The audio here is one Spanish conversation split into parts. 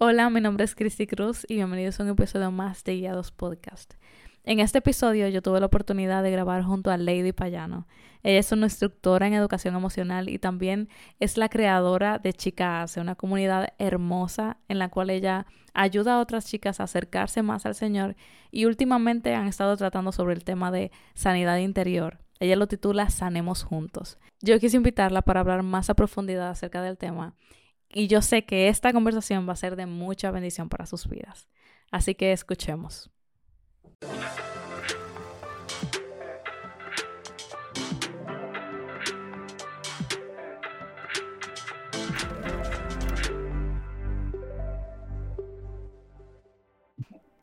Hola, mi nombre es Cristi Cruz y bienvenidos a un episodio más de Guiados Podcast. En este episodio yo tuve la oportunidad de grabar junto a Lady Payano. Ella es una instructora en educación emocional y también es la creadora de Chica Hace, una comunidad hermosa en la cual ella ayuda a otras chicas a acercarse más al Señor y últimamente han estado tratando sobre el tema de sanidad interior. Ella lo titula Sanemos Juntos. Yo quise invitarla para hablar más a profundidad acerca del tema y yo sé que esta conversación va a ser de mucha bendición para sus vidas. Así que escuchemos.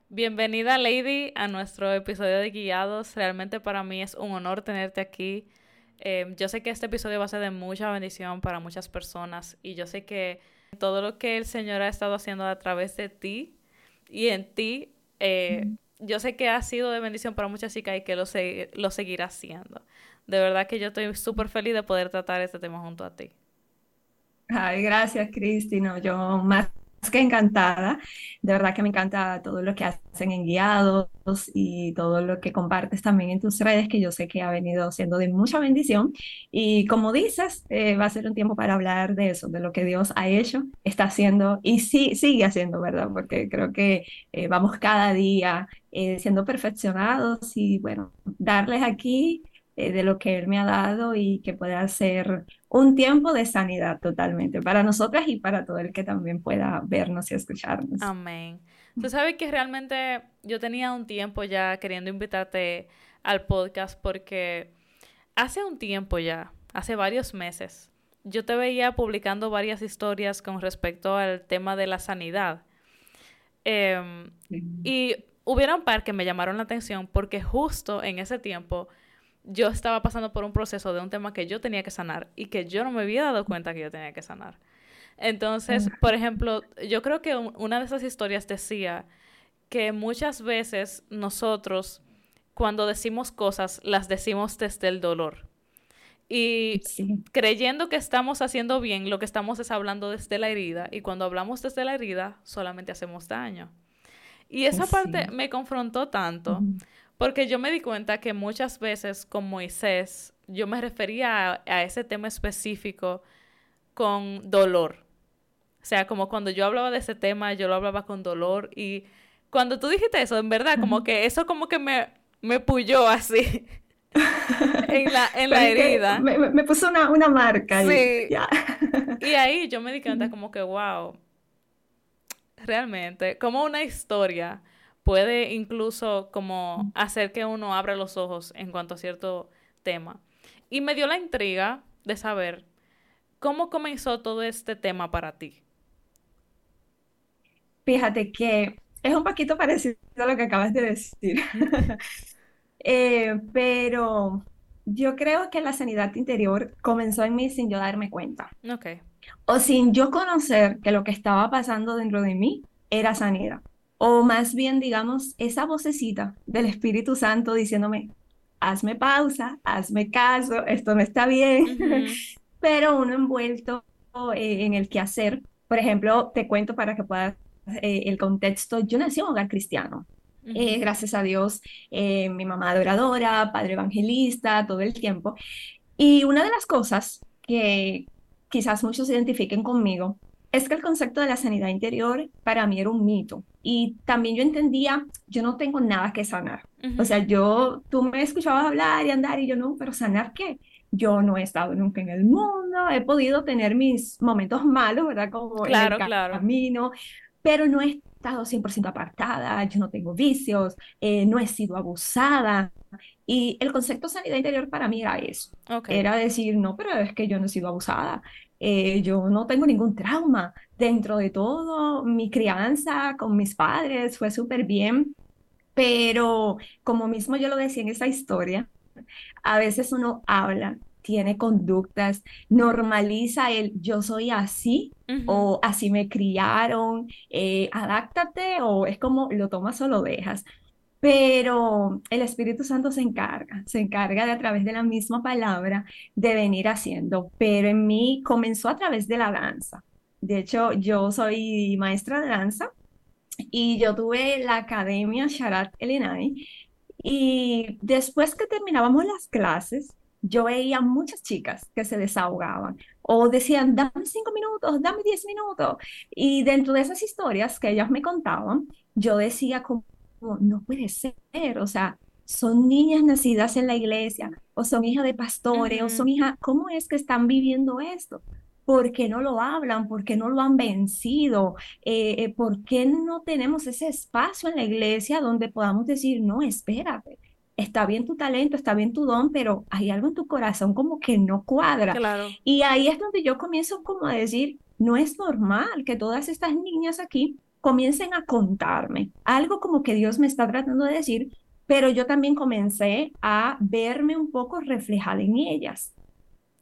Bienvenida Lady a nuestro episodio de Guiados. Realmente para mí es un honor tenerte aquí. Em, yo sé que este episodio va a ser de mucha bendición para muchas personas y yo sé que todo lo que el Señor ha estado haciendo a través de ti y en ti, eh, yo sé que ha sido de bendición para muchas chicas y que lo, lo seguirá haciendo. De verdad que yo estoy súper feliz de poder tratar este tema junto a ti. Ay, gracias, Cristina. Yo más que encantada. De verdad que me encanta todo lo que hacen en guiados y todo lo que compartes también en tus redes, que yo sé que ha venido siendo de mucha bendición. Y como dices, eh, va a ser un tiempo para hablar de eso, de lo que Dios ha hecho, está haciendo y sí, sigue haciendo, ¿verdad? Porque creo que eh, vamos cada día eh, siendo perfeccionados y bueno, darles aquí de lo que Él me ha dado y que pueda ser un tiempo de sanidad totalmente para nosotras y para todo el que también pueda vernos y escucharnos. Amén. Tú sabes que realmente yo tenía un tiempo ya queriendo invitarte al podcast porque hace un tiempo ya, hace varios meses, yo te veía publicando varias historias con respecto al tema de la sanidad. Em, y hubiera un par que me llamaron la atención porque justo en ese tiempo yo estaba pasando por un proceso de un tema que yo tenía que sanar y que yo no me había dado cuenta que yo tenía que sanar. Entonces, por ejemplo, yo creo que una de esas historias decía que muchas veces nosotros, cuando decimos cosas, las decimos desde el dolor. Y creyendo que estamos haciendo bien, lo que estamos es hablando desde la herida. Y cuando hablamos desde la herida, solamente hacemos daño. Y esa parte me confrontó tanto. Porque yo me di cuenta que muchas veces con Moisés yo me refería a, ese tema específico con dolor. O sea, como cuando yo hablaba de ese tema, yo lo hablaba con dolor. Y cuando tú dijiste eso, en verdad, como que eso como que me, me puyó así. en la, en la herida. Me, puso una, una marca. Sí. Y, y ahí yo me di cuenta como que, wow, realmente, como una historia puede incluso como hacer que uno abra los ojos en cuanto a cierto tema. Y me dio la intriga de saber cómo comenzó todo este tema para ti. Fíjate que es un poquito parecido a lo que acabas de decir, eh, pero yo creo que la sanidad interior comenzó en mí sin yo darme cuenta. Ok. O sin yo conocer que lo que estaba pasando dentro de mí era sanidad o más bien, digamos, esa vocecita del Espíritu Santo diciéndome, hazme pausa, hazme caso, esto no está bien, pero uno envuelto eh, en el quehacer. Por ejemplo, te cuento para que puedas eh, el contexto, yo nací en un hogar cristiano. Eh, gracias a Dios, mi mamá adoradora, padre evangelista, todo el tiempo. Y una de las cosas que quizás muchos se identifiquen conmigo es que el concepto de la sanidad interior para mí era un mito. Y también yo entendía, yo no tengo nada que sanar. O sea, yo, tú me escuchabas hablar y andar y yo no, pero sanar qué? Yo no he estado nunca en el mundo, he podido tener mis momentos malos, ¿verdad? Como claro, en el claro. camino, pero no he estado 100% apartada, yo no tengo vicios, eh, no he sido abusada. Y el concepto de sanidad interior para mí era eso. Era decir, no, pero es que yo no he sido abusada, eh, yo no tengo ningún trauma. Dentro de todo, mi crianza con mis padres fue súper bien, pero como mismo yo lo decía en esa historia, a veces uno habla, tiene conductas, normaliza el yo soy así o así me criaron, eh, adáctate o es como lo tomas o lo dejas. Pero el Espíritu Santo se encarga, se encarga de a través de la misma palabra de venir haciendo. Pero en mí comenzó a través de la danza. De hecho, yo soy maestra de danza y yo tuve la academia Sharat Elenai y después que terminábamos las clases, yo veía muchas chicas que se desahogaban o decían, dame cinco minutos, dame diez minutos. Y dentro de esas historias que ellas me contaban, yo decía como, no puede ser, o sea, son niñas nacidas en la iglesia, o son hijas de pastores, o son hijas, ¿cómo es que están viviendo esto? ¿Por qué no lo hablan? ¿Por qué no lo han vencido? Eh, eh, ¿Por qué no tenemos ese espacio en la iglesia donde podamos decir, no, espérate, está bien tu talento, está bien tu don, pero hay algo en tu corazón como que no cuadra. Claro. Y ahí es donde yo comienzo como a decir, no es normal que todas estas niñas aquí comiencen a contarme algo como que Dios me está tratando de decir, pero yo también comencé a verme un poco reflejada en ellas.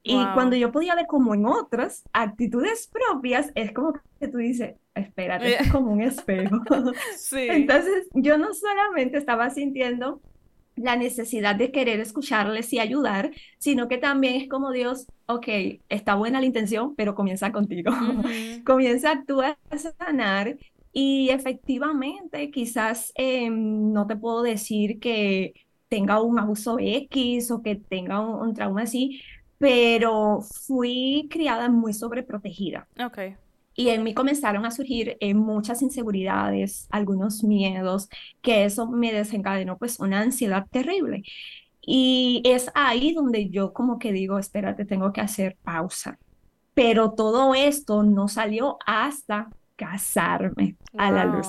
Y cuando yo podía ver como en otras actitudes propias, es como que tú dices, espérate, es como un espejo. sí. Entonces, yo no solamente estaba sintiendo la necesidad de querer escucharles y ayudar, sino que también es como Dios, ok, está buena la intención, pero comienza contigo. comienza tú a sanar y efectivamente quizás em, no te puedo decir que tenga un abuso X o que tenga un trauma así, pero fui criada muy sobreprotegida. Ok. Y en mí comenzaron a surgir eh, muchas inseguridades, algunos miedos, que eso me desencadenó pues una ansiedad terrible. Y es ahí donde yo como que digo, espérate, tengo que hacer pausa. Pero todo esto no salió hasta casarme a la luz.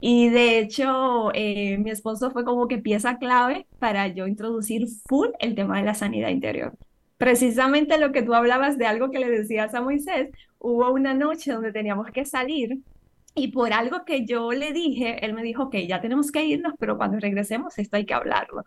Y de hecho, eh, mi esposo fue como que pieza clave para yo introducir full el tema de la sanidad interior precisamente lo que tú hablabas de algo que le decías a Moisés, hubo una noche donde teníamos que salir y por algo que yo le dije, él me dijo que ya tenemos que irnos, pero cuando regresemos esto hay que hablarlo,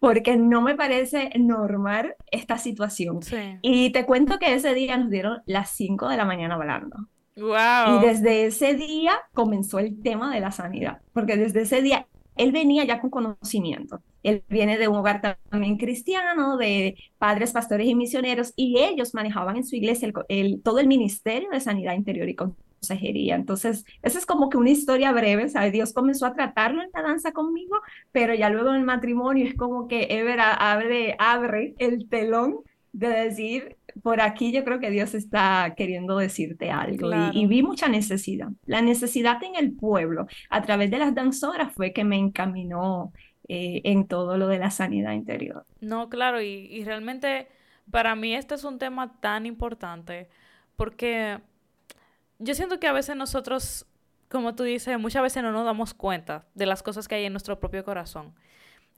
porque no me parece normal esta situación. Y te cuento que ese día nos dieron las 5 de la mañana hablando. Wow. Y desde ese día comenzó el tema de la sanidad, porque desde ese día él venía ya con conocimiento. Él viene de un hogar también cristiano, de padres, pastores y misioneros, y ellos manejaban en su iglesia el, todo el ministerio de sanidad interior y consejería. Entonces, esa es como que una historia breve, ¿sabes? Dios comenzó a tratarlo en la danza conmigo, pero ya luego en el matrimonio es como que Ever abre, abre el telón de decir, por aquí yo creo que Dios está queriendo decirte algo. Y, vi mucha necesidad. La necesidad en el pueblo, a través de las danzoras, fue que me encaminó eh, en todo lo de la sanidad interior. No, claro, y, y realmente para mí este es un tema tan importante porque yo siento que a veces nosotros, como tú dices, muchas veces no nos damos cuenta de las cosas que hay en nuestro propio corazón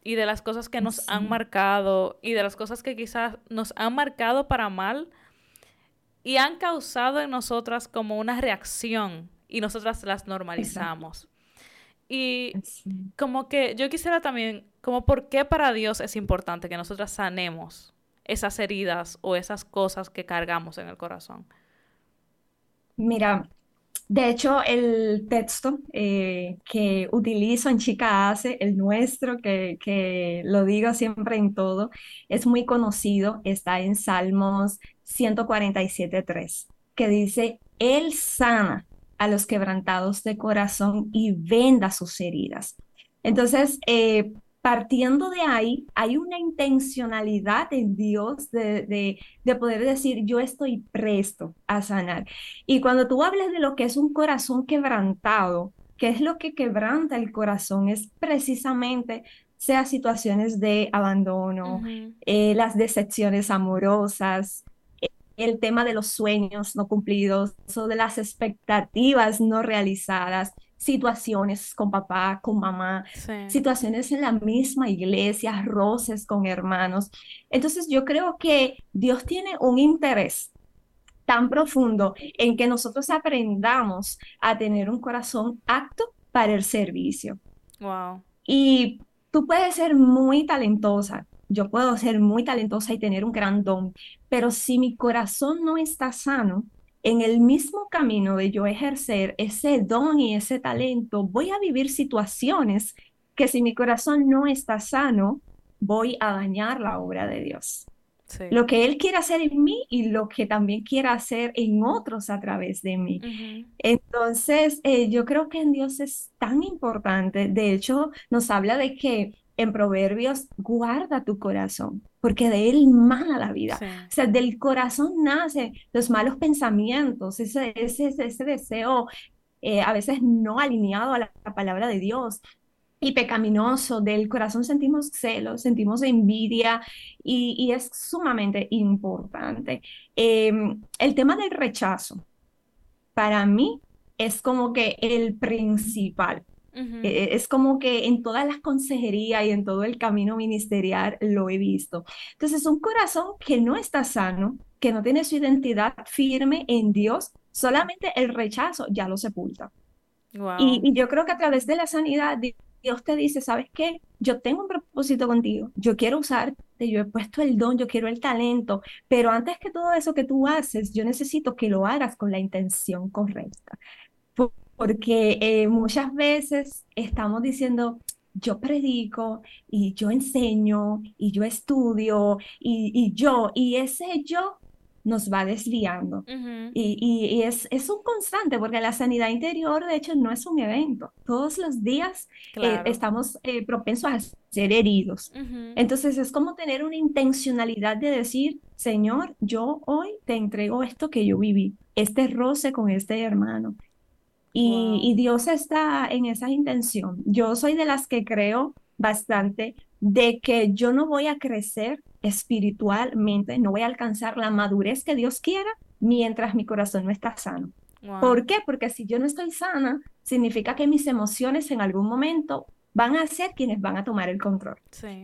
y de las cosas que nos han marcado y de las cosas que quizás nos han marcado para mal y han causado en nosotras como una reacción y nosotras las normalizamos. Y como que yo quisiera también, como por qué para Dios es importante que nosotras sanemos esas heridas o esas cosas que cargamos en el corazón. Mira, de hecho, el texto eh, que utilizo en Chica Hace, el nuestro, que, que lo digo siempre en todo, es muy conocido, está en Salmos 147.3, que dice, Él sana a los quebrantados de corazón y venda sus heridas. Entonces, eh, partiendo de ahí, hay una intencionalidad en Dios de, poder decir, yo estoy presto a sanar. Y cuando tú hables de lo que es un corazón quebrantado, ¿qué es lo que quebranta el corazón? Es precisamente sea situaciones de abandono, eh, las decepciones amorosas, el tema de los sueños no cumplidos o de las expectativas no realizadas situaciones con papá, con mamá, situaciones en la misma iglesia, roces con hermanos. Entonces yo creo que Dios tiene un interés tan profundo en que nosotros aprendamos a tener un corazón apto para el servicio. Wow. Y tú puedes ser muy talentosa, yo puedo ser muy talentosa y tener un gran don, pero si mi corazón no está sano, en el mismo camino de yo ejercer ese don y ese talento, voy a vivir situaciones que si mi corazón no está sano, voy a dañar la obra de Dios. Lo que Él quiere hacer en mí y lo que también quiere hacer en otros a través de mí. Entonces, eh, yo creo que en Dios es tan importante. De hecho, nos habla de que en Proverbios, guarda tu corazón, porque de él mana la vida. O sea, del corazón nacen los malos pensamientos, ese, ese, ese deseo eh, a veces no alineado a la, palabra de Dios y pecaminoso. Del corazón sentimos celos, sentimos envidia y, es sumamente importante. Em, el tema del rechazo, para mí, es como que el principal. Eh, es como que en todas las consejerías y en todo el camino ministerial lo he visto. Entonces, un corazón que no está sano, que no tiene su identidad firme en Dios, solamente el rechazo ya lo sepulta. Y, yo creo que a través de la sanidad, Dios te dice, ¿sabes qué? Yo tengo un propósito contigo, yo quiero usarte, yo he puesto el don, yo quiero el talento, pero antes que todo eso que tú haces, yo necesito que lo hagas con la intención correcta porque eh, muchas veces estamos diciendo, yo predico y yo enseño y yo estudio y, yo, y ese yo nos va desviando. Y, es, es, un constante, porque la sanidad interior, de hecho, no es un evento. Todos los días eh, estamos eh, propensos a ser heridos. Entonces, es como tener una intencionalidad de decir, Señor, yo hoy te entrego esto que yo viví, este roce con este hermano, y, Dios está en esa intención. Yo soy de las que creo bastante de que yo no voy a crecer espiritualmente, no voy a alcanzar la madurez que Dios quiera mientras mi corazón no está sano. ¿Por qué? Porque si yo no estoy sana, significa que mis emociones en algún momento van a ser quienes van a tomar el control.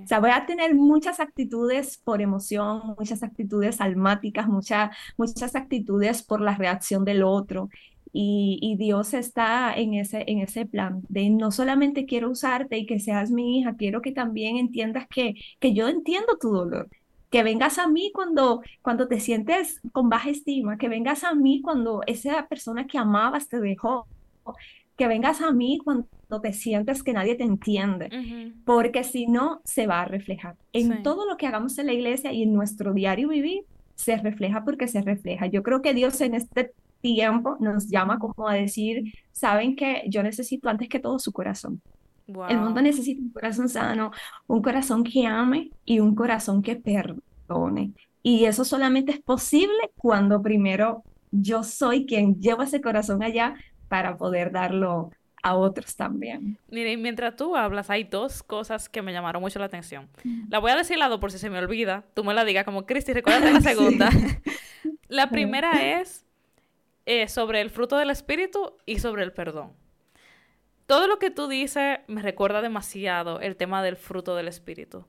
O sea, voy a tener muchas actitudes por emoción, muchas actitudes almáticas, muchas muchas actitudes por la reacción del otro. Y, Dios está en ese, en ese plan de no solamente quiero usarte y que seas mi hija, quiero que también entiendas que, que yo entiendo tu dolor, que vengas a mí cuando, cuando te sientes con baja estima, que vengas a mí cuando esa persona que amabas te dejó, que vengas a mí cuando te sientes que nadie te entiende, porque si no, se va a reflejar. En todo lo que hagamos en la iglesia y en nuestro diario vivir, se refleja porque se refleja. Yo creo que Dios en este tiempo nos llama como a decir, saben que yo necesito antes que todo su corazón. El mundo necesita un corazón sano, un corazón que ame y un corazón que perdone. Y eso solamente es posible cuando primero yo soy quien lleva ese corazón allá para poder darlo a otros también. Mire, mientras tú hablas, hay dos cosas que me llamaron mucho la atención. La voy a decir lado por si se me olvida. Tú me la digas como, Cristi, recuerda la segunda. la primera es eh, sobre el fruto del Espíritu y sobre el perdón. Todo lo que tú dices me recuerda demasiado el tema del fruto del Espíritu.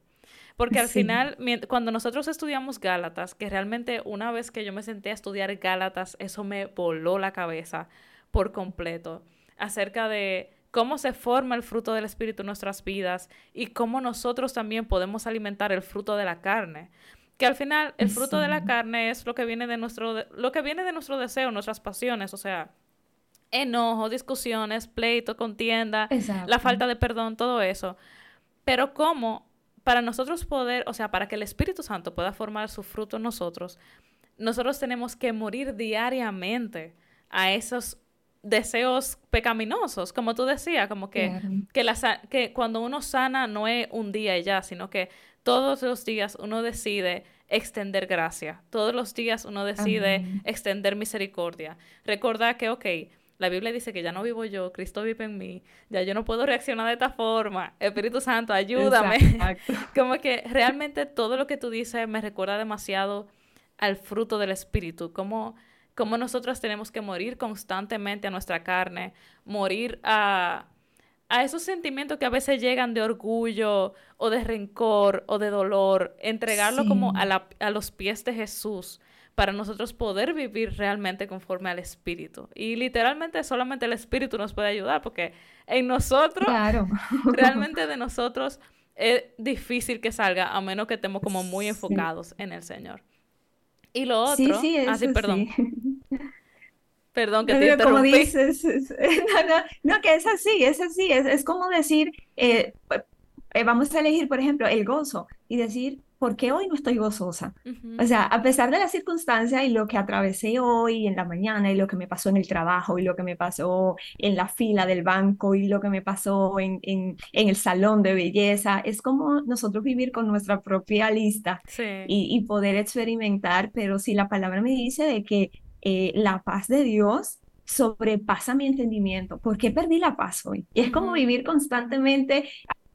Porque al final, cuando nosotros estudiamos Gálatas, que realmente una vez que yo me senté a estudiar Gálatas, eso me voló la cabeza por completo, acerca de cómo se forma el fruto del Espíritu en nuestras vidas y cómo nosotros también podemos alimentar el fruto de la carne. Que al final el fruto de la carne es lo que viene de nuestro, lo que viene de nuestro deseo, nuestras pasiones, o sea, enojo, discusiones, pleito, contienda, la falta de perdón, todo eso. Pero cómo para nosotros poder, o sea, para que el Espíritu Santo pueda formar su fruto en nosotros, nosotros tenemos que morir diariamente a esos deseos pecaminosos, como tú decías, como que, que, la, que cuando uno sana no es un día y ya, sino que todos los días uno decide extender gracia, todos los días uno decide extender misericordia. Recordar que, ok, la Biblia dice que ya no vivo yo, Cristo vive en mí, ya yo no puedo reaccionar de esta forma, Espíritu Santo, ayúdame. Como que realmente todo lo que tú dices me recuerda demasiado al fruto del Espíritu, como, como nosotros tenemos que morir constantemente a nuestra carne, morir a a esos sentimientos que a veces llegan de orgullo o de rencor o de dolor, entregarlo como a, a, los pies de Jesús para nosotros poder vivir realmente conforme al Espíritu. Y literalmente solamente el Espíritu nos puede ayudar porque en nosotros, realmente de nosotros es difícil que salga a menos que estemos como muy enfocados en el Señor. Y lo otro, sí, así, ah, perdón. Perdón que te interrumpí. Como dices, no, que es así, es así, es, como decir, eh, eh, vamos a elegir, por ejemplo, el gozo y decir, ¿por qué hoy no estoy gozosa? O sea, a pesar de la circunstancia y lo que atravesé hoy en la mañana y lo que me pasó en el trabajo y lo que me pasó en la fila del banco y lo que me pasó en, en, el salón de belleza, es como nosotros vivir con nuestra propia lista y, poder experimentar, pero si la palabra me dice de que eh, la paz de Dios sobrepasa mi entendimiento. ¿Por qué perdí la paz hoy? Y es como vivir constantemente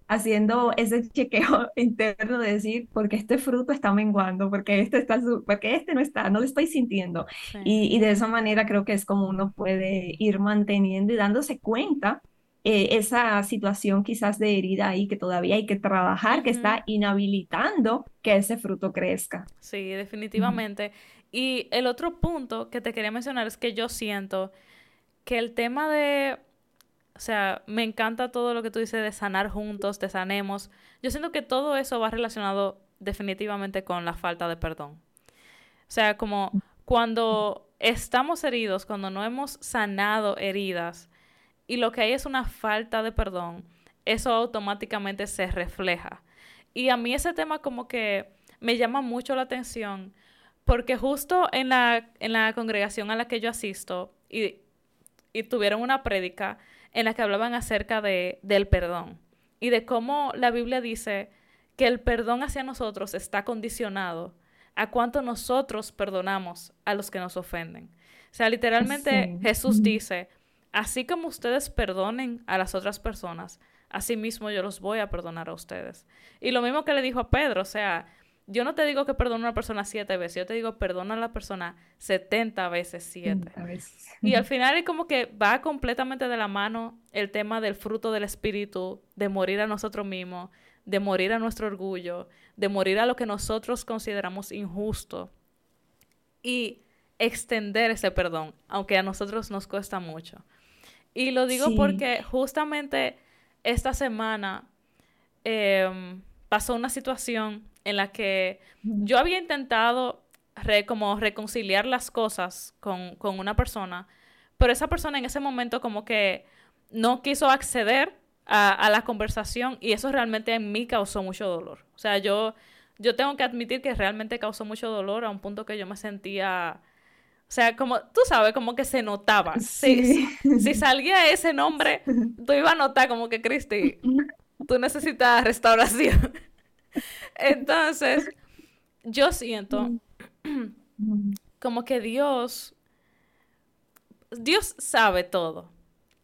haciendo ese chequeo interno de decir, porque este fruto está menguando, porque este, está, porque este no está, no lo estoy sintiendo. Y, de esa manera creo que es como uno puede ir manteniendo y dándose cuenta eh, esa situación quizás de herida ahí que todavía hay que trabajar, que está inhabilitando que ese fruto crezca. Sí, definitivamente. Y el otro punto que te quería mencionar es que yo siento que el tema de o sea, me encanta todo lo que tú dices de sanar juntos, de sanemos. Yo siento que todo eso va relacionado definitivamente con la falta de perdón. O sea, como cuando estamos heridos, cuando no hemos sanado heridas y lo que hay es una falta de perdón, eso automáticamente se refleja. Y a mí ese tema como que me llama mucho la atención porque justo en la, en la congregación a la que yo asisto y, y tuvieron una prédica, en la que hablaban acerca de, del perdón y de cómo la Biblia dice que el perdón hacia nosotros está condicionado a cuánto nosotros perdonamos a los que nos ofenden. O sea, literalmente Jesús dice, así como ustedes perdonen a las otras personas, así mismo yo los voy a perdonar a ustedes. Y lo mismo que le dijo a Pedro, o sea, yo no te digo que perdona a una persona siete veces, yo te digo perdona a la persona setenta veces siete. Y al final es como que va completamente de la mano el tema del fruto del espíritu, de morir a nosotros mismos, de morir a nuestro orgullo, de morir a lo que nosotros consideramos injusto y extender ese perdón, aunque a nosotros nos cuesta mucho. Y lo digo porque justamente esta semana em, pasó una situación en la que yo había intentado como reconciliar las cosas con, una persona, pero esa persona en ese momento como que no quiso acceder a, la conversación y eso realmente en mí causó mucho dolor. O sea, yo, yo tengo que admitir que realmente causó mucho dolor a un punto que yo me sentía... O sea, como tú sabes, como que se notaba. Si, si, salía ese nombre, tú ibas a notar como que, Cristi, tú necesitas restauración. Entonces, yo siento como que Dios, Dios sabe todo.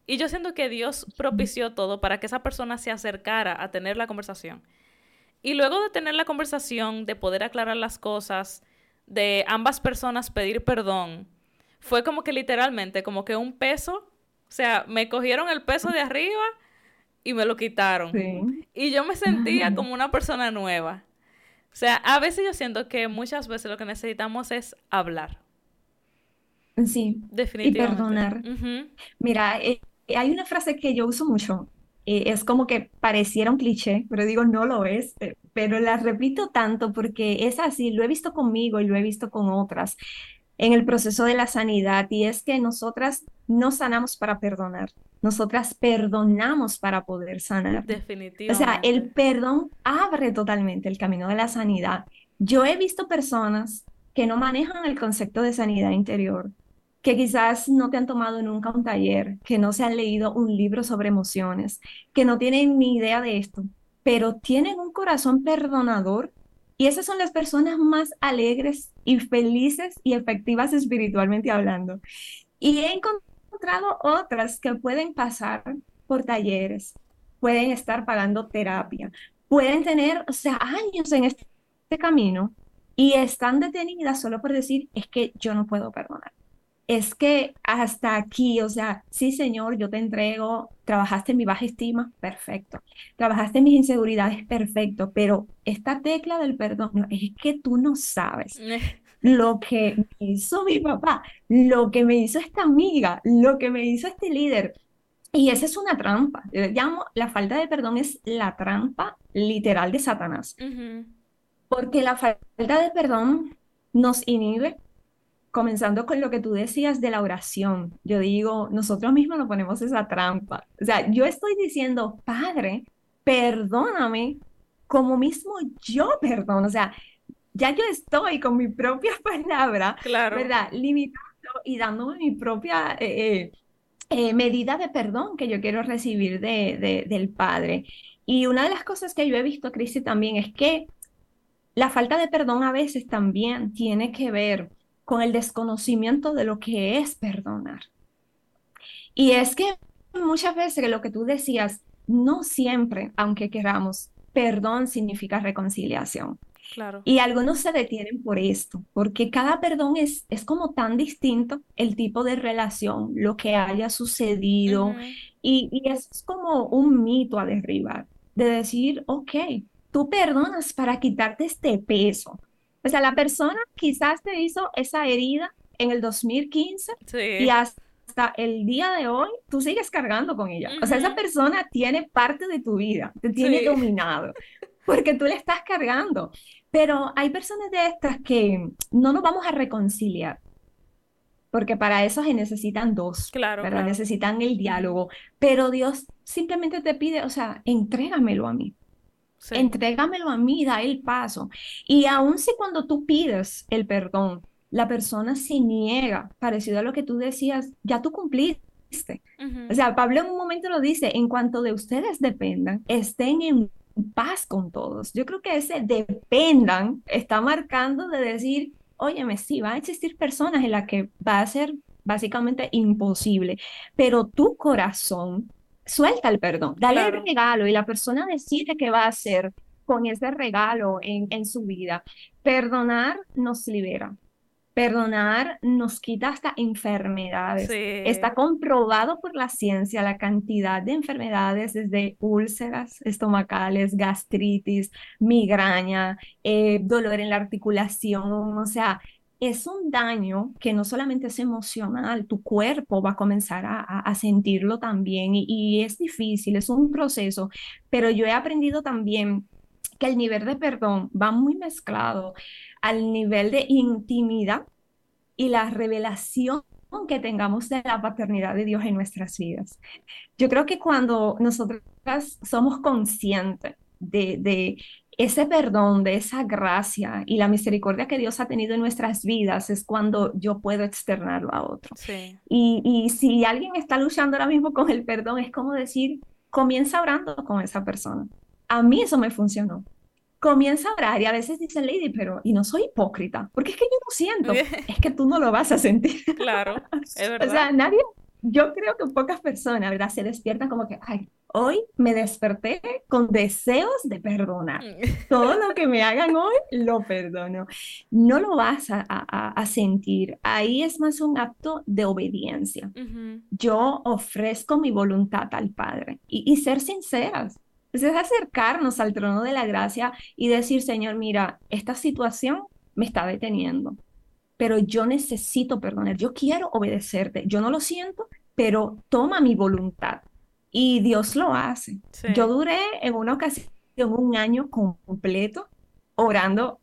Y yo siento que Dios propició todo para que esa persona se acercara a tener la conversación. Y luego de tener la conversación, de poder aclarar las cosas, de ambas personas pedir perdón, fue como que literalmente, como que un peso, o sea, me cogieron el peso de arriba y me lo quitaron. Y yo me sentía como una persona nueva. O sea, a veces yo siento que muchas veces lo que necesitamos es hablar. Sí. Definitivamente. Y perdonar. Mira, eh, hay una frase que yo uso mucho. Eh, es como que pareciera un cliché, pero digo, no lo es. Eh, pero la repito tanto porque es así. Lo he visto conmigo y lo he visto con otras en el proceso de la sanidad y es que nosotras no sanamos para perdonar, nosotras perdonamos para poder sanar. Definitivamente. O sea, el perdón abre totalmente el camino de la sanidad. Yo he visto personas que no manejan el concepto de sanidad interior, que quizás no te han tomado nunca un taller, que no se han leído un libro sobre emociones, que no tienen ni idea de esto, pero tienen un corazón perdonador y esas son las personas más alegres y felices y efectivas espiritualmente hablando. Y he encontrado otras que pueden pasar por talleres, pueden estar pagando terapia, pueden tener, años en este, camino y están detenidas solo por decir, es que yo no puedo perdonar es que hasta aquí, o sea, sí, Señor, yo te entrego, trabajaste en mi baja estima, perfecto. Trabajaste en mis inseguridades, perfecto. Pero esta tecla del perdón, es que tú no sabes lo que me hizo mi papá, lo que me hizo esta amiga, lo que me hizo este líder. Y esa es una trampa. Yo llamo, la falta de perdón es la trampa literal de Satanás. Porque la falta de perdón nos inhibe comenzando con lo que tú decías de la oración, yo digo, nosotros mismos nos ponemos esa trampa. O sea, yo estoy diciendo, Padre, perdóname como mismo yo perdono. O sea, ya yo estoy con mi propia palabra, Claro. ¿verdad? Limitando y dándome mi propia eh, eh, eh, medida de perdón que yo quiero recibir de, de- del Padre. Y una de las cosas que yo he visto, Cristi, también es que la falta de perdón a veces también tiene que ver con el desconocimiento de lo que es perdonar. Y es que muchas veces lo que tú decías, no siempre, aunque queramos, perdón significa reconciliación. Claro. Y algunos se detienen por esto, porque cada perdón es, es como tan distinto el tipo de relación, lo que haya sucedido, y, y eso es como un mito a derribar, de decir, ok, tú perdonas para quitarte este peso. O sea, la persona quizás te hizo esa herida en el 2015 y hasta el día de hoy tú sigues cargando con ella. O sea, esa persona tiene parte de tu vida, te tiene Sí. dominado, porque tú le estás cargando. Pero hay personas de estas que no nos vamos a reconciliar, porque para eso se necesitan dos, Claro, ¿verdad? claro. Necesitan el diálogo. Pero Dios simplemente te pide, o sea, entrégamelo a mí. Sí. Entrégamelo a mí, da el paso. Y aun si cuando tú pides el perdón, la persona se niega, parecido a lo que tú decías, ya tú cumpliste. Ujú. O sea, Pablo en un momento lo dice, en cuanto de ustedes dependan, estén en paz con todos. Yo creo que ese dependan está marcando de decir, óyeme, sí, van a existir personas en las que va a ser básicamente imposible, pero tu corazón suelta el perdón, dale el Claro. regalo y la persona decide qué va a hacer con ese regalo en, en su vida. Perdonar nos libera. Perdonar nos quita hasta enfermedades. Está Sí. comprobado por la ciencia la cantidad de enfermedades desde úlceras estomacales, gastritis, migraña, eh, dolor en la articulación. O sea, es un daño que no solamente es emocional, tu cuerpo va a comenzar a, sentirlo también y, es difícil, es un proceso, pero yo he aprendido también que el nivel de perdón va muy mezclado al nivel de intimidad y la revelación que tengamos de la paternidad de Dios en nuestras vidas. Yo creo que cuando nosotras somos conscientes de ese perdón, de esa gracia y la misericordia que Dios ha tenido en nuestras vidas, es cuando yo puedo externarlo a otro. Sí. Y, y si alguien está luchando ahora mismo con el perdón, es como decir, comienza orando con esa persona. A mí eso me funcionó. Comienza a orar y a veces dicen, Lady, pero, y no soy hipócrita, porque es que yo no siento, es que tú no lo vas a sentir. Claro, es O verdad. sea, nadie, yo creo que pocas personas, ¿verdad? Se despiertan como que, ay, hoy me desperté con deseos de perdonar. Todo lo que me hagan hoy, lo perdono. No lo vas a, a- a sentir. Ahí es más un acto de obediencia. Yo ofrezco mi voluntad al Padre y, y ser sinceras. Es acercarnos al trono de la gracia y decir, Señor, mira, esta situación me está deteniendo, pero yo necesito perdonar, yo quiero obedecerte, yo no lo siento, pero toma mi voluntad. Y Dios lo hace. Sí. Yo duré en una ocasión un año completo orando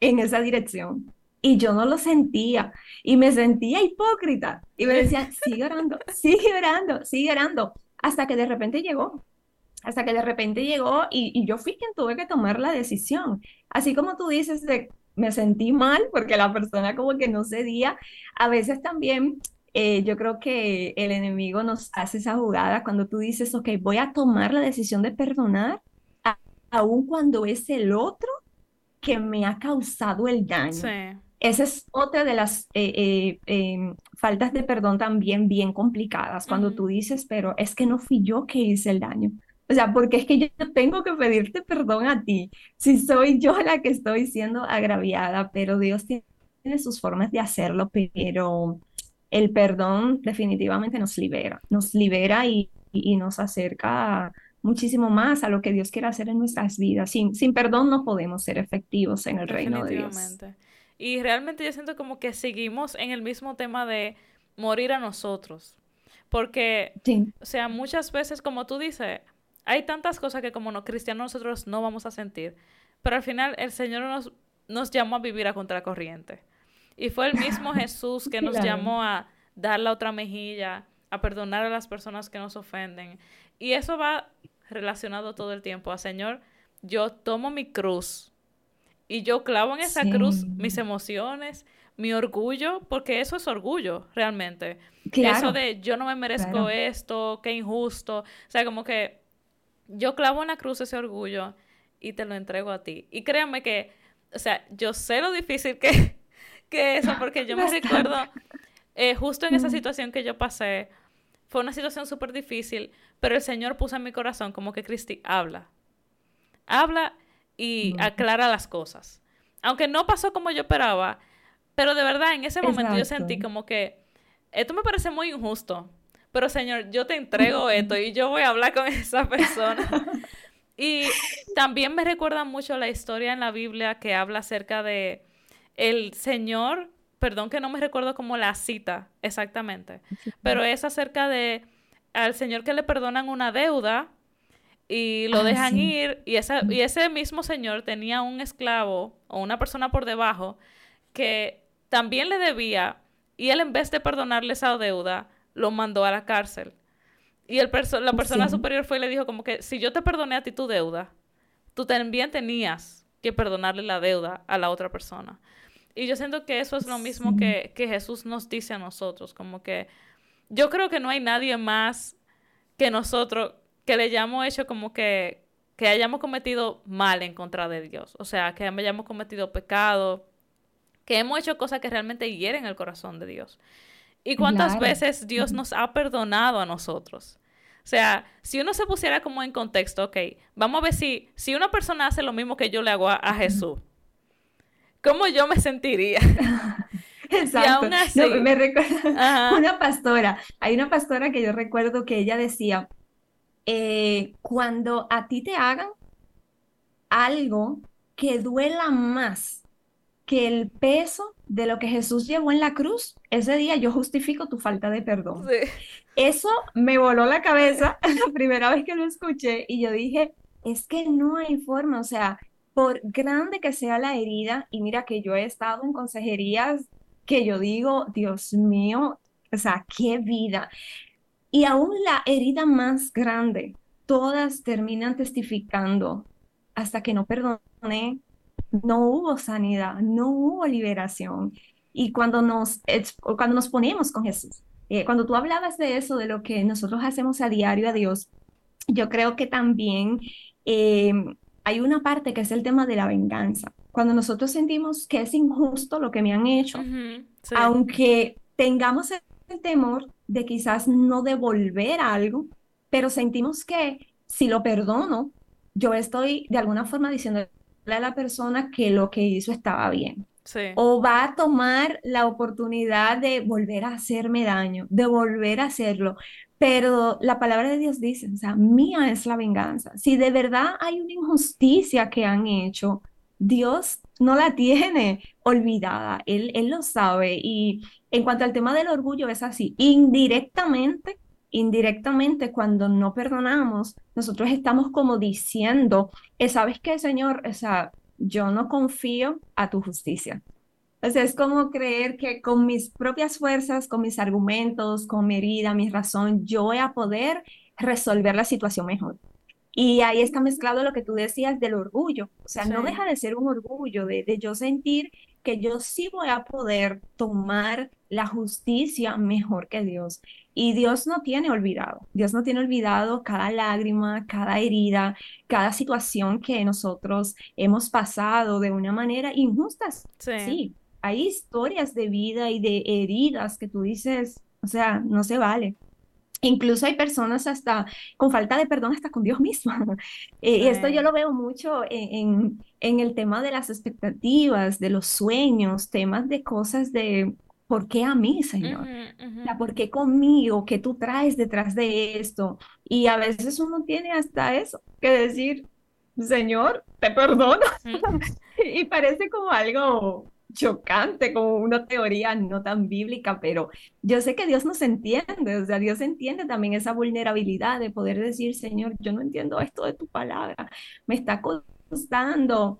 en esa dirección. Y yo no lo sentía. Y me sentía hipócrita. Y me decían, sigue orando, sigue orando, sigue orando. Hasta que de repente llegó. Hasta que de repente llegó y, y yo fui quien tuve que tomar la decisión. Así como tú dices, de, me sentí mal porque la persona como que no cedía. A veces también eh, yo creo que el enemigo nos hace esa jugada cuando tú dices, ok, voy a tomar la decisión de perdonar, aun cuando es el otro que me ha causado el daño. Sí. Esa es otra de las eh, eh, em, faltas de perdón también bien complicadas, cuando Ujú. tú dices, pero es que no fui yo que hice el daño. O sea, porque es que yo tengo que pedirte perdón a ti, si soy yo la que estoy siendo agraviada, pero Dios tiene sus formas de hacerlo, pero el perdón definitivamente nos libera, nos libera y, y nos acerca muchísimo más a lo que Dios quiere hacer en nuestras vidas. Sin, sin perdón no podemos ser efectivos en el reino de Dios. Y realmente yo siento como que seguimos en el mismo tema de morir a nosotros. Porque, Sí, o sea, muchas veces, como tú dices, hay tantas cosas que como no, cristianos nosotros no vamos a sentir. Pero al final el Señor nos, nos llamó a vivir a contracorriente. Y fue el mismo Jesús que nos Claro. llamó a dar la otra mejilla, a perdonar a las personas que nos ofenden. Y eso va relacionado todo el tiempo a, Señor, yo tomo mi cruz y yo clavo en esa cruz mis emociones, mi orgullo, porque eso es orgullo realmente. Eso de yo no me merezco esto, qué injusto. O sea, como que yo clavo en la cruz ese orgullo y te lo entrego a ti. Y créanme que, o sea, yo sé lo difícil que, que eso, porque yo me recuerdo eh, justo en esa situación que yo pasé, fue una situación súper difícil, pero el Señor puso en mi corazón como que Cristi, habla. Habla y aclara las cosas. Aunque no pasó como yo esperaba, pero de verdad en ese momento yo sentí como que esto me parece muy injusto, pero Señor, yo te entrego esto y yo voy a hablar con esa persona. y también me recuerda mucho la historia en la Biblia que habla acerca de el Señor, perdón que no me recuerdo como la cita exactamente, pero es acerca de al Señor que le perdonan una deuda y lo ah, dejan ir y, esa, y ese mismo señor tenía un esclavo o una persona por debajo que también le debía y él en vez de perdonarle esa deuda, lo mandó a la cárcel. Y el la persona superior fue y le dijo como que si yo te perdoné a ti tu deuda, tú también tenías que perdonarle la deuda a la otra persona. Y yo siento que eso es lo mismo que, que Jesús nos dice a nosotros, como que yo creo que no hay nadie más que nosotros que le hayamos hecho como que, que hayamos cometido mal en contra de Dios. O sea, que hayamos cometido pecado, que hemos hecho cosas que realmente hieren el corazón de Dios. ¿Y cuántas veces Dios nos ha perdonado a nosotros? O sea, si uno se pusiera como en contexto, ok, vamos a ver si, si una persona hace lo mismo que yo le hago a, Jesús, ¿cómo yo me sentiría? Exacto. me recuerda una pastora, hay una pastora que yo recuerdo que ella decía, eh, cuando a ti te hagan algo que duela más que el peso de lo que Jesús llevó en la cruz, ese día yo justifico tu falta de perdón. Eso me voló la cabeza la primera vez que lo escuché y yo dije, es que no hay forma, o sea, por grande que sea la herida, y mira que yo he estado en consejerías que yo digo, Dios mío, o sea, qué vida. Y aún la herida más grande, todas terminan testificando hasta que no perdoné, no hubo sanidad, no hubo liberación. Y cuando nos, cuando nos ponemos con Jesús, eh, cuando tú hablabas de eso, de lo que nosotros hacemos a diario a Dios, yo creo que también eh, hay una parte que es el tema de la venganza. Cuando nosotros sentimos que es injusto lo que me han hecho, aunque tengamos el temor de quizás no devolver algo, pero sentimos que si lo perdono, yo estoy de alguna forma diciéndole a la persona que lo que hizo estaba bien. O va a tomar la oportunidad de volver a hacerme daño, de volver a hacerlo. Pero la palabra de Dios dice, o sea, mía es la venganza. Si de verdad hay una injusticia que han hecho, Dios no la tiene olvidada, Él, él lo sabe. Y en cuanto al tema del orgullo, es así, indirectamente, indirectamente cuando no perdonamos, nosotros estamos como diciendo, eh, ¿sabes qué, Señor? O sea, yo no confío a tu justicia. O sea, es como creer que con mis propias fuerzas, con mis argumentos, con mi herida, mi razón, yo voy a poder resolver la situación mejor. Y ahí está mezclado lo que tú decías del orgullo. O sea, no deja de ser un orgullo, de, de, yo sentir que yo sí voy a poder tomar la justicia mejor que Dios. Y Dios no tiene olvidado, Dios no tiene olvidado cada lágrima, cada herida, cada situación que nosotros hemos pasado de una manera injusta. Sí. Hay historias de vida y de heridas que tú dices, o sea, no se vale. Incluso hay personas hasta con falta de perdón, hasta con Dios mismo. Eh, y esto yo lo veo mucho en, en, el tema de las expectativas, de los sueños, temas de cosas de, ¿por qué a mí, Señor? ¿Por qué conmigo? ¿Qué tú traes detrás de esto? Y a veces uno tiene hasta eso que decir, Señor, te perdono. y parece como algo chocante, como una teoría no tan bíblica, pero yo sé que Dios nos entiende, o sea, Dios entiende también esa vulnerabilidad de poder decir, Señor, yo no entiendo esto de tu palabra, me está costando.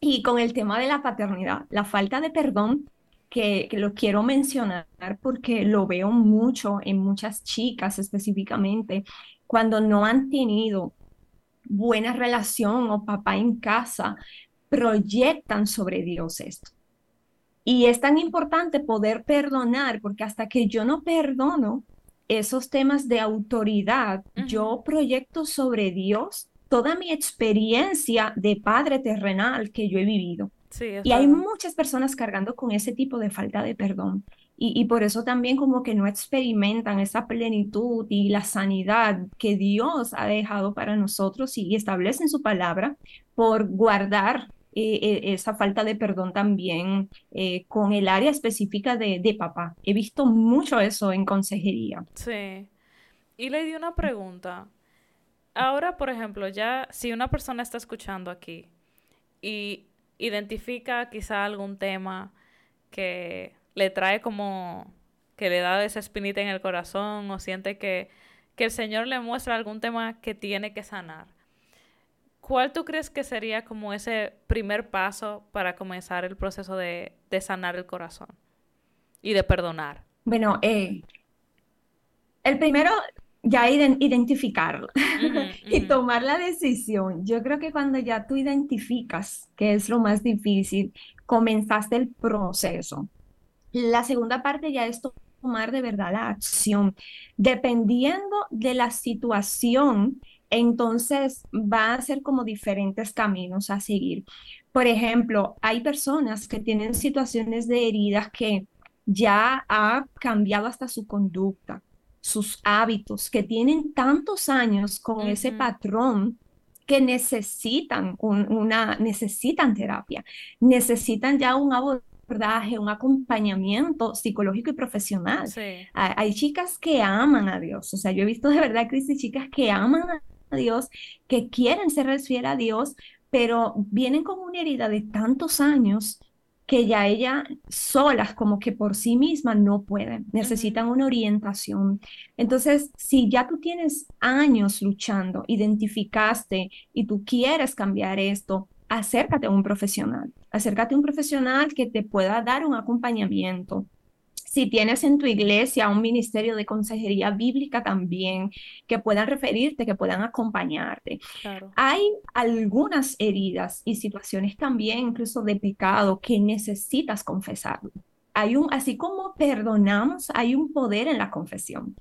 Y con el tema de la paternidad, la falta de perdón, que, que lo quiero mencionar porque lo veo mucho en muchas chicas específicamente, cuando no han tenido buena relación o papá en casa, proyectan sobre Dios esto. Y es tan importante poder perdonar, porque hasta que yo no perdono esos temas de autoridad, yo proyecto sobre Dios toda mi experiencia de padre terrenal que yo he vivido. y hay muchas personas cargando con ese tipo de falta de perdón. Y, por eso también como que no experimentan esa plenitud y la sanidad que Dios ha dejado para nosotros y, establece en su palabra por guardar eh, eh, esa falta de perdón también eh, con el área específica de, papá. He visto mucho eso en consejería. Sí. Y le di una pregunta. Ahora, por ejemplo, ya si una persona está escuchando aquí y identifica quizá algún tema que le trae como que le da esa espinita en el corazón o siente que, que el Señor le muestra algún tema que tiene que sanar. ¿Cuál tú crees que sería como ese primer paso para comenzar el proceso de, de sanar el corazón y de perdonar? Bueno, eh, el primero, ya identificarlo y tomar la decisión. Yo creo que cuando ya tú identificas, que es lo más difícil, comenzaste el proceso. La segunda parte ya es tomar de verdad la acción. Dependiendo de la situación, entonces va a ser como diferentes caminos a seguir. Por ejemplo, hay personas que tienen situaciones de heridas que ya ha cambiado hasta su conducta, sus hábitos, que tienen tantos años con ese patrón que necesitan una necesitan terapia, necesitan ya un un acompañamiento psicológico y profesional. Hay, chicas que aman a Dios, o sea, yo he visto de verdad, Cristi, chicas que aman a Dios, que quieren ser fiel a Dios, pero vienen con una herida de tantos años que ya ellas solas, como que por sí mismas, no pueden, necesitan una orientación. Entonces, si ya tú tienes años luchando, identificaste y tú quieres cambiar esto, acércate a un profesional, acércate a un profesional que te pueda dar un acompañamiento. Si tienes en tu iglesia un ministerio de consejería bíblica también, que puedan referirte, que puedan acompañarte. Hay algunas heridas y situaciones también, incluso de pecado, que necesitas confesarlo hay un, así como perdonamos, hay un poder en la confesión.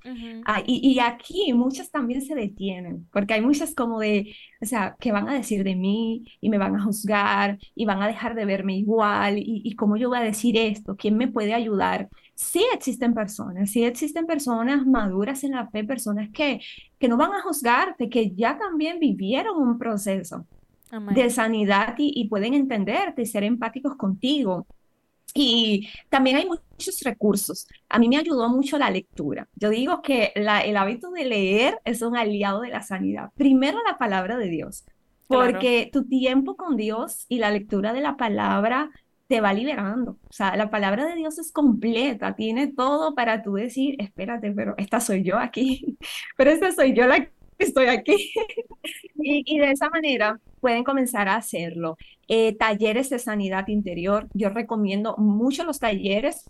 Ah, y, y, aquí muchas también se detienen, porque hay muchas como de, o sea, que van a decir de mí y me van a juzgar y van a dejar de verme igual y, y cómo yo voy a decir esto, quién me puede ayudar. Sí existen personas, sí existen personas maduras en la fe, personas que, que no van a juzgarte, que ya también vivieron un proceso de sanidad y, y pueden entenderte y ser empáticos contigo. Y también hay muchos recursos. A mí me ayudó mucho la lectura. Yo digo que la, el hábito de leer es un aliado de la sanidad. Primero la palabra de Dios, porque tu tiempo con Dios y la lectura de la palabra te va liberando. O sea, la palabra de Dios es completa, tiene todo para tú decir, espérate, pero esta soy yo aquí, pero esta soy yo la que estoy aquí. y, y de esa manera pueden comenzar a hacerlo. Eh, talleres de sanidad interior, yo recomiendo mucho los talleres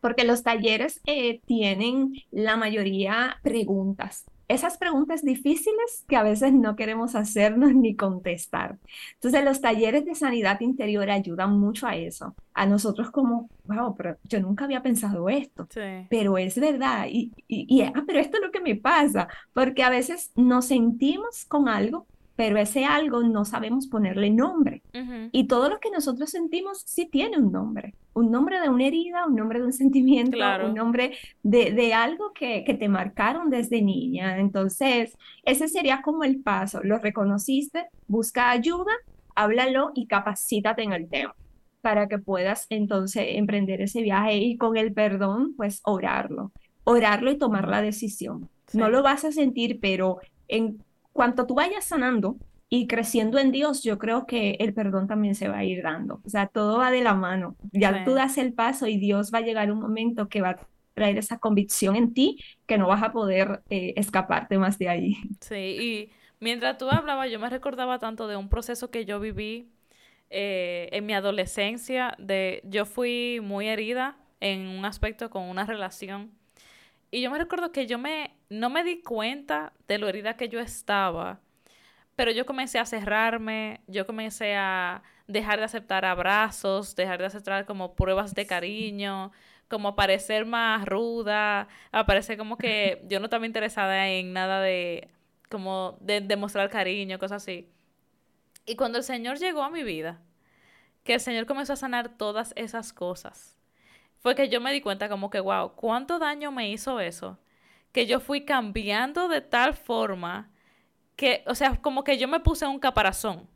porque los talleres eh, tienen la mayoría preguntas. Esas preguntas difíciles que a veces no queremos hacernos ni contestar. Entonces los talleres de sanidad interior ayudan mucho a eso. A nosotros como, wow, pero yo nunca había pensado esto. Pero es verdad. Y, y, y, ah, pero esto es lo que me pasa. Porque a veces nos sentimos con algo pero ese algo no sabemos ponerle nombre. Y todo lo que nosotros sentimos sí tiene un nombre, un nombre de una herida, un nombre de un sentimiento, un nombre de, de algo que, que, te marcaron desde niña. Entonces, ese sería como el paso. Lo reconociste, busca ayuda, háblalo y capacítate en el tema para que puedas entonces emprender ese viaje y con el perdón, pues orarlo, orarlo y tomar la decisión. No lo vas a sentir, pero en cuanto tú vayas sanando y creciendo en Dios, yo creo que el perdón también se va a ir dando. O sea, todo va de la mano. Ya tú das el paso y Dios va a llegar un momento que va a traer esa convicción en ti que no vas a poder eh, escaparte más de ahí. Sí, y mientras tú hablabas, yo me recordaba tanto de un proceso que yo viví eh, en mi adolescencia, de yo fui muy herida en un aspecto con una relación y yo me recuerdo que yo me, no me di cuenta de lo herida que yo estaba, pero yo comencé a cerrarme, yo comencé a dejar de aceptar abrazos, dejar de aceptar como pruebas de cariño, como parecer más ruda, a parecer como que yo no estaba interesada en nada de como de demostrar cariño, cosas así. Y cuando el Señor llegó a mi vida, que el Señor comenzó a sanar todas esas cosas, fue que yo me di cuenta como que, wow, ¿cuánto daño me hizo eso? Que yo fui cambiando de tal forma que, o sea, como que yo me puse un caparazón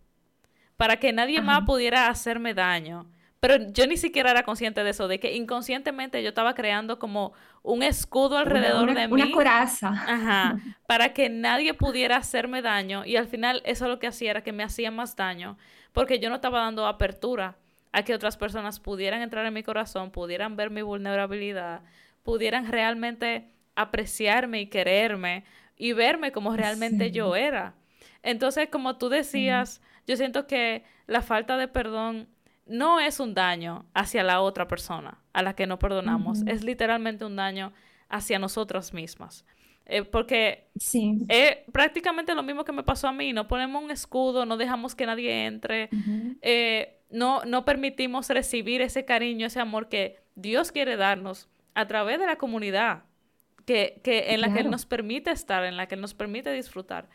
para que nadie más pudiera hacerme daño. Pero yo ni siquiera era consciente de eso, de que inconscientemente yo estaba creando como un escudo alrededor de mí. Una coraza. Ajá. Para que nadie pudiera hacerme daño. Y al final eso lo que hacía era que me hacía más daño. Porque yo no estaba dando apertura a que otras personas pudieran entrar en mi corazón, pudieran ver mi vulnerabilidad, pudieran realmente apreciarme y quererme y verme como realmente yo era. Entonces, como tú decías, yo siento que la falta de perdón no es un daño hacia la otra persona a la que no perdonamos, es literalmente un daño hacia nosotras mismas. Eh, porque sí. es prácticamente lo mismo que me pasó a mí, no ponemos un escudo, no dejamos que nadie entre, eh, no, no permitimos recibir ese cariño, ese amor que Dios quiere darnos a través de la comunidad que, que en la que Él nos permite estar, en la que Él nos permite disfrutar.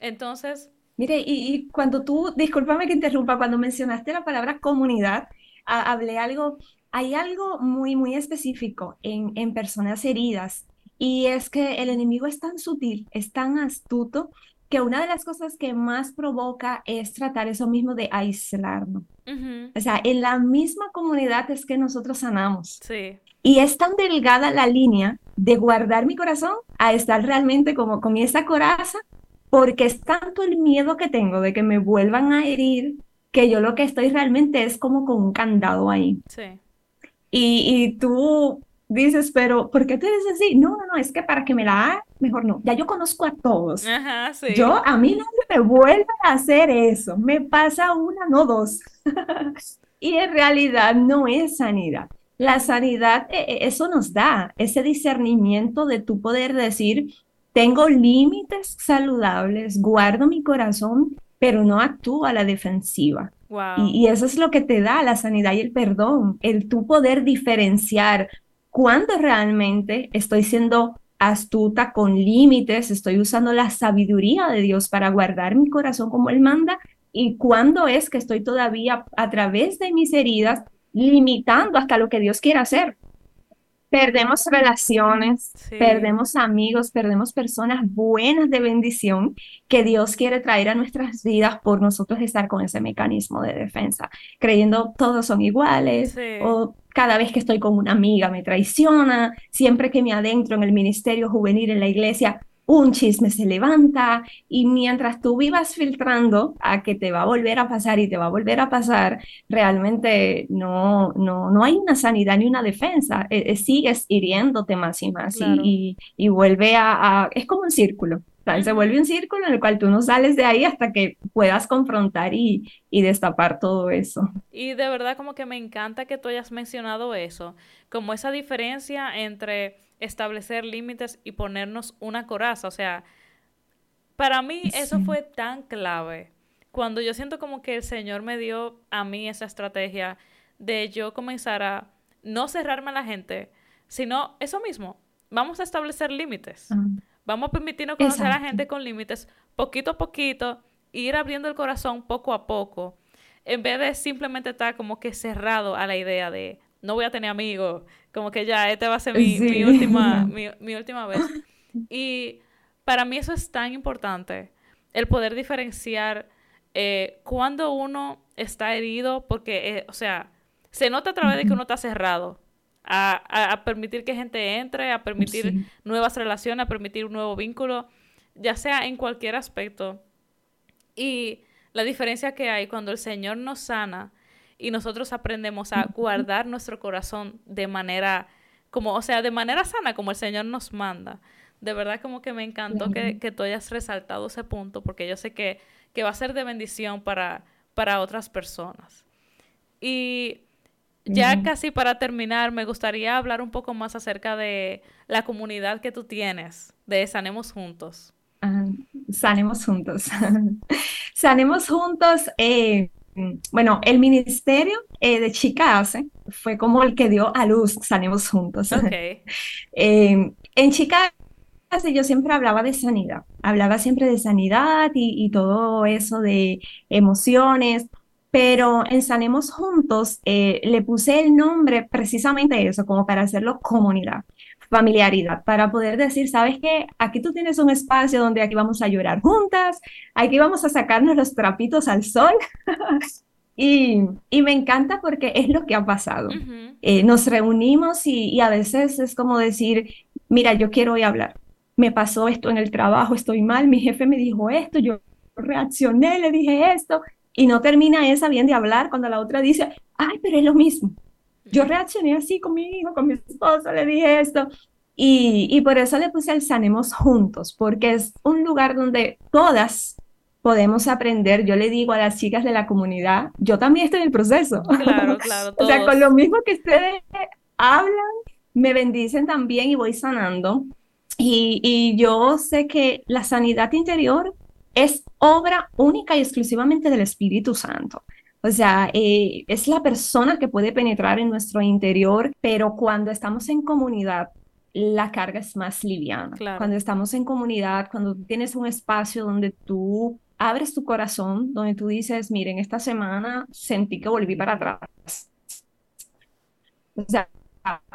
Entonces, Mire, y, cuando tú, discúlpame que interrumpa, cuando mencionaste la palabra comunidad, hablé algo, hay algo muy, muy específico en, en personas heridas, y es que el enemigo es tan sutil, es tan astuto, que una de las cosas que más provoca es tratar eso mismo de aislarnos. O sea, en la misma comunidad es que nosotros sanamos. Sí. Y es tan delgada la línea de guardar mi corazón a estar realmente como con esa coraza porque es tanto el miedo que tengo de que me vuelvan a herir que yo lo que estoy realmente es como con un candado ahí. Sí. Y, tú dices, pero ¿por qué te dices así? No, no, no, es que para que me la haga, mejor no. Ya yo conozco a todos. Ajá, sí. Yo, a mí nadie me vuelve a hacer eso. Me pasa una, no dos. y en realidad no es sanidad. La sanidad, e, e, eso nos da ese discernimiento de tu poder decir, tengo límites saludables, guardo mi corazón, pero no actúo a la defensiva. Y, eso es lo que te da la sanidad y el perdón, el tu poder diferenciar cuándo realmente estoy siendo astuta con límites, estoy usando la sabiduría de Dios para guardar mi corazón como Él manda y cuándo es que estoy todavía a través de mis heridas limitando hasta lo que Dios quiere hacer. Perdemos relaciones, perdemos amigos, perdemos personas buenas de bendición que Dios quiere traer a nuestras vidas por nosotros estar con ese mecanismo de defensa, creyendo todos son iguales o cada vez que estoy con una amiga me traiciona, siempre que me adentro en el ministerio juvenil en la iglesia un chisme se levanta y mientras tú vivas filtrando a que te va a volver a pasar y te va a volver a pasar, realmente no, no, no hay una sanidad ni una defensa, e, e, sigues hiriéndote más y más y, y, vuelve a, es como un círculo. Se vuelve un círculo en el cual tú no sales de ahí hasta que puedas confrontar y, y destapar todo eso. Y de verdad como que me encanta que tú hayas mencionado eso, como esa diferencia entre establecer límites y ponernos una coraza. O sea, para mí eso fue tan clave. Cuando yo siento como que el Señor me dio a mí esa estrategia de yo comenzar a no cerrarme a la gente, sino eso mismo, vamos a establecer límites. Vamos a permitirnos conocer a la gente con límites, poquito a poquito, ir abriendo el corazón poco a poco, en vez de simplemente estar como que cerrado a la idea de no voy a tener amigos, como que ya, esta va a ser mi, última, mi, última vez. Y para mí eso es tan importante, el poder diferenciar eh, cuando uno está herido, porque, eh, o sea, se nota a través de que uno está cerrado. A, permitir que gente entre, a permitir nuevas relaciones, a permitir un nuevo vínculo, ya sea en cualquier aspecto. Y la diferencia que hay cuando el Señor nos sana y nosotros aprendemos a guardar nuestro corazón de manera, como, o sea, de manera sana, como el Señor nos manda. De verdad como que me encantó que, que, tú hayas resaltado ese punto, porque yo sé que, que va a ser de bendición para, para otras personas. Y ya casi para terminar, me gustaría hablar un poco más acerca de la comunidad que tú tienes, de Sanemos Juntos. Ah, Sanemos juntos. Sanemos juntos. Eh, bueno, el ministerio eh, de Chica hace fue como el que dio a luz Sanemos juntos. Okay. Eh, en Chica yo siempre hablaba de sanidad, hablaba siempre de sanidad y, y todo eso de emociones, pero en Sanemos Juntos le puse el nombre precisamente eso, como para hacerlo comunidad familiaridad, para poder decir, sabes que aquí tú tienes un espacio donde aquí vamos a llorar juntas, aquí vamos a sacarnos los trapitos al sol. y, y, me encanta porque es lo que ha pasado. Eh, nos reunimos y, y, a veces es como decir, mira, yo quiero hoy hablar. Me pasó esto en el trabajo, estoy mal, mi jefe me dijo esto, yo reaccioné, le dije esto, y no termina esa bien de hablar cuando la otra dice, ay, pero es lo mismo. Yo reaccioné así con mi hijo, con mi esposo, le dije esto. Y, y por eso le puse el Sanemos Juntos, porque es un lugar donde todas podemos aprender. Yo le digo a las chicas de la comunidad, yo también estoy en el proceso. Claro, claro. o sea, con lo mismo que ustedes hablan, me bendicen también y voy sanando. Y, y yo sé que la sanidad interior es obra única y exclusivamente del Espíritu Santo. O sea, eh, es la persona que puede penetrar en nuestro interior, pero cuando estamos en comunidad, la carga es más liviana. Cuando estamos en comunidad, cuando tienes un espacio donde tú abres tu corazón, donde tú dices, miren, esta semana sentí que volví para atrás. O sea,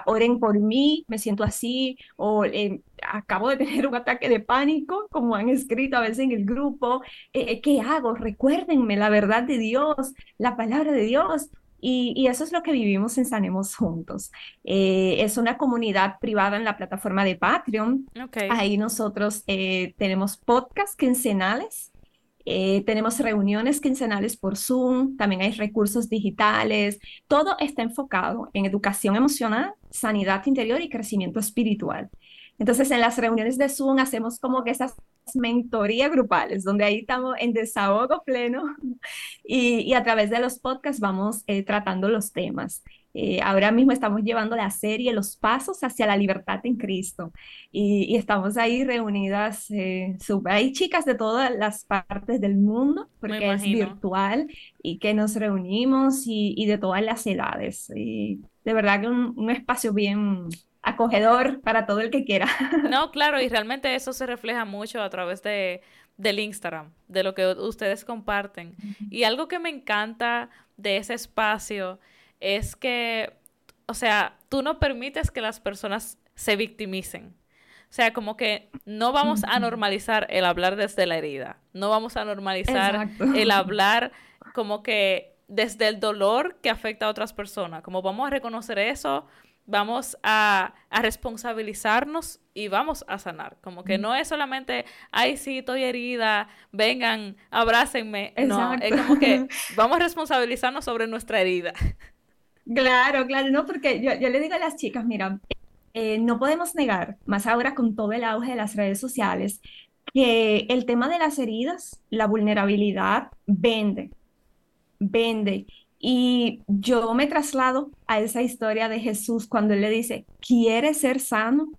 oren por mí, me siento así, o eh, acabo de tener un ataque de pánico, como han escrito a veces en el grupo, eh, ¿qué hago? Recuérdenme la verdad de Dios, la palabra de Dios. Y, eso es lo que vivimos en Sanemos Juntos. Eh, es una comunidad privada en la plataforma de Patreon. Ahí nosotros tenemos podcasts quincenales eh, tenemos reuniones quincenales por Zoom, también hay recursos digitales, todo está enfocado en educación emocional, sanidad interior y crecimiento espiritual. Entonces, en las reuniones de Zoom hacemos como que esas mentorías grupales, donde ahí estamos en desahogo pleno y, a través de los podcasts vamos eh, tratando los temas. Eh, ahora mismo estamos llevando la serie Los Pasos hacia la Libertad en Cristo y, estamos ahí reunidas, eh, hay chicas de todas las partes del mundo porque es virtual y que nos reunimos y, de todas las edades. Y de verdad que un, un espacio bien acogedor para todo el que quiera. No, claro, y realmente eso se refleja mucho a través de, del Instagram, de lo que ustedes comparten. Y algo que me encanta de ese espacio es que, o sea, tú no permites que las personas se victimicen. O sea, como que no vamos a normalizar el hablar desde la herida, no vamos a normalizar el hablar como que desde el dolor que afecta a otras personas, como vamos a reconocer eso, vamos a, responsabilizarnos y vamos a sanar. Como que no es solamente, ay, sí, estoy herida, vengan, abrácenme. No, es como que vamos a responsabilizarnos sobre nuestra herida. Claro, claro, no, porque yo, le digo a las chicas, mira, eh, no podemos negar, más ahora con todo el auge de las redes sociales, que el tema de las heridas, la vulnerabilidad, vende, vende. Y yo me traslado a esa historia de Jesús cuando él le dice, ¿quieres ser sano?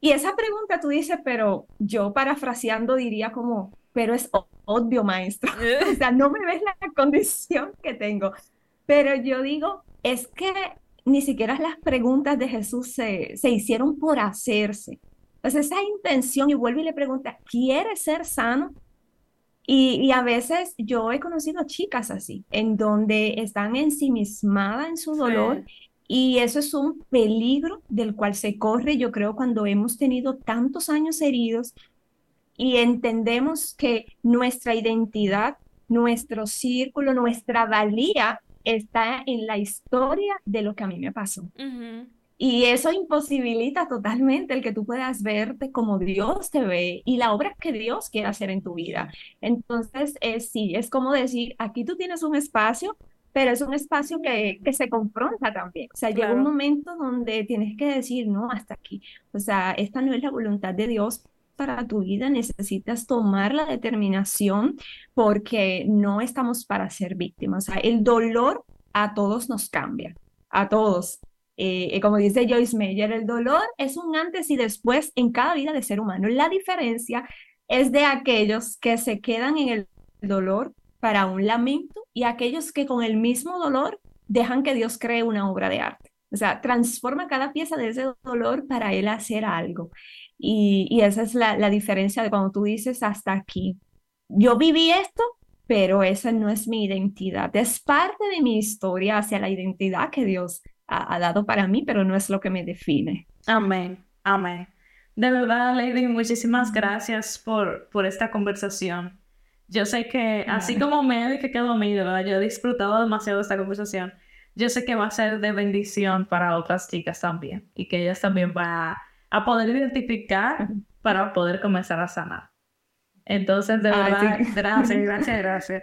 Y esa pregunta tú dices, pero yo parafraseando diría como, pero es obvio, maestro. o sea, no me ves la condición que tengo. Pero yo digo, es que ni siquiera las preguntas de Jesús se, se hicieron por hacerse. Entonces esa intención, y vuelve y le pregunta, ¿quieres ser sano? Y, a veces yo he conocido chicas así, en donde están ensimismadas en su dolor y eso es un peligro del cual se corre, yo creo, cuando hemos tenido tantos años heridos y entendemos que nuestra identidad, nuestro círculo, nuestra valía está en la historia de lo que a mí me pasó. Y eso imposibilita totalmente el que tú puedas verte como Dios te ve y la obra que Dios quiere hacer en tu vida. Entonces, es, sí, es como decir, aquí tú tienes un espacio, pero es un espacio que, que se confronta también. O sea, llega un momento donde tienes que decir, no, hasta aquí. O sea, esta no es la voluntad de Dios para tu vida, necesitas tomar la determinación porque no estamos para ser víctimas. El dolor a todos nos cambia, a todos. Eh, eh, como dice Joyce Meyer, el dolor es un antes y después en cada vida de ser humano. La diferencia es de aquellos que se quedan en el dolor para un lamento y aquellos que con el mismo dolor dejan que Dios cree una obra de arte. O sea, transforma cada pieza de ese dolor para Él hacer algo. Y, esa es la, la diferencia de cuando tú dices hasta aquí. Yo viví esto, pero esa no es mi identidad. Es parte de mi historia hacia la identidad que Dios ha, dado para mí, pero no es lo que me define. Amén, amén. De verdad, Lady, muchísimas gracias por, por esta conversación. Yo sé que, así como me he dedicado a mí, de verdad, yo he disfrutado demasiado de esta conversación. Yo sé que va a ser de bendición para otras chicas también y que ellas también van a, poder identificar para poder comenzar a sanar. Entonces, de verdad, gracias, gracias, gracias.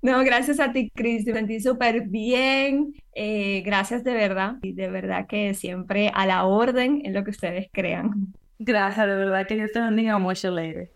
No, gracias a ti, Cris, me sentí súper bien. Eh, gracias de verdad. Y de verdad que siempre a la orden en lo que ustedes crean. Gracias, de verdad que Dios te bendiga mucho, Lady.